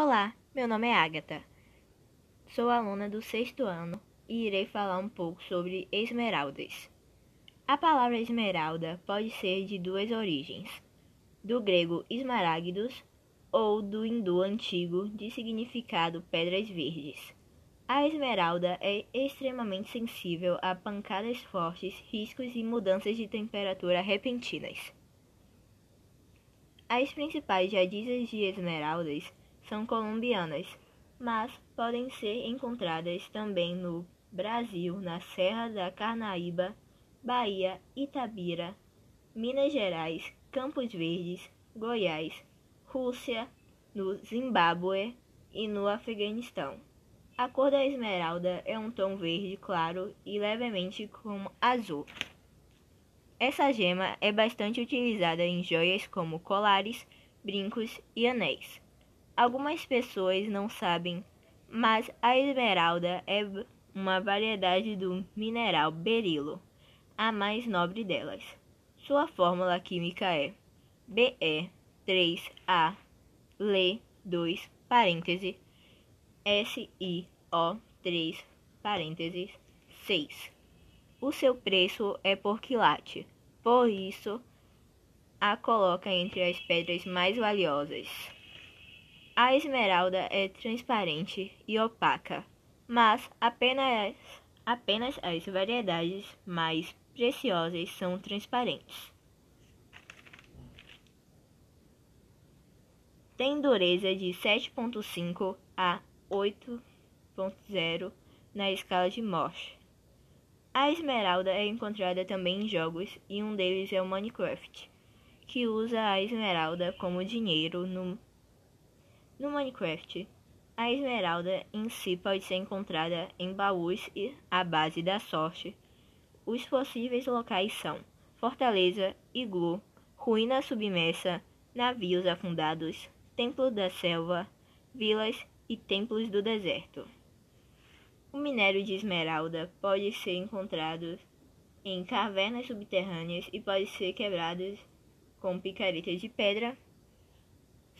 Olá, meu nome é Agatha. Sou aluna do sexto ano e irei falar um pouco sobre esmeraldas. A palavra esmeralda pode ser de duas origens: do grego esmaragdos ou do hindu antigo de significado pedras verdes. A esmeralda é extremamente sensível a pancadas fortes, riscos e mudanças de temperatura repentinas. As principais jadizas de esmeraldas são colombianas, mas podem ser encontradas também no Brasil, na Serra da Carnaíba, Bahia, Itabira, Minas Gerais, Campos Verdes, Goiás, Rússia, no Zimbábue e no Afeganistão. A cor da esmeralda é um tom verde claro e levemente como azul. Essa gema é bastante utilizada em joias como colares, brincos e anéis. Algumas pessoas não sabem, mas a esmeralda é uma variedade do mineral berilo, a mais nobre delas. Sua fórmula química é Be3A Le2 parêntese SiO3 parênteses 6. O seu preço é por quilate, por isso a coloca entre as pedras mais valiosas. A esmeralda é transparente e opaca, mas apenas, apenas as variedades mais preciosas são transparentes. Tem dureza de 7.5 a 8.0 na escala de Morse. A esmeralda é encontrada também em jogos e um deles é o Minecraft, que usa a esmeralda como dinheiro no no Minecraft, a esmeralda em si pode ser encontrada em baús e à base da sorte. Os possíveis locais são fortaleza, iglu, ruína submersa, navios afundados, templo da selva, vilas e templos do deserto. O minério de esmeralda pode ser encontrado em cavernas subterrâneas e pode ser quebrado com picaretas de pedra,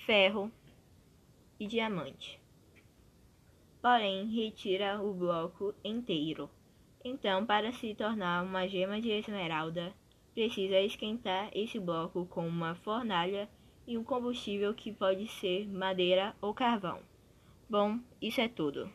ferro, e diamante. Porém, retira o bloco inteiro. Então, para se tornar uma gema de esmeralda, precisa esquentar esse bloco com uma fornalha e um combustível que pode ser madeira ou carvão. Bom, isso é tudo.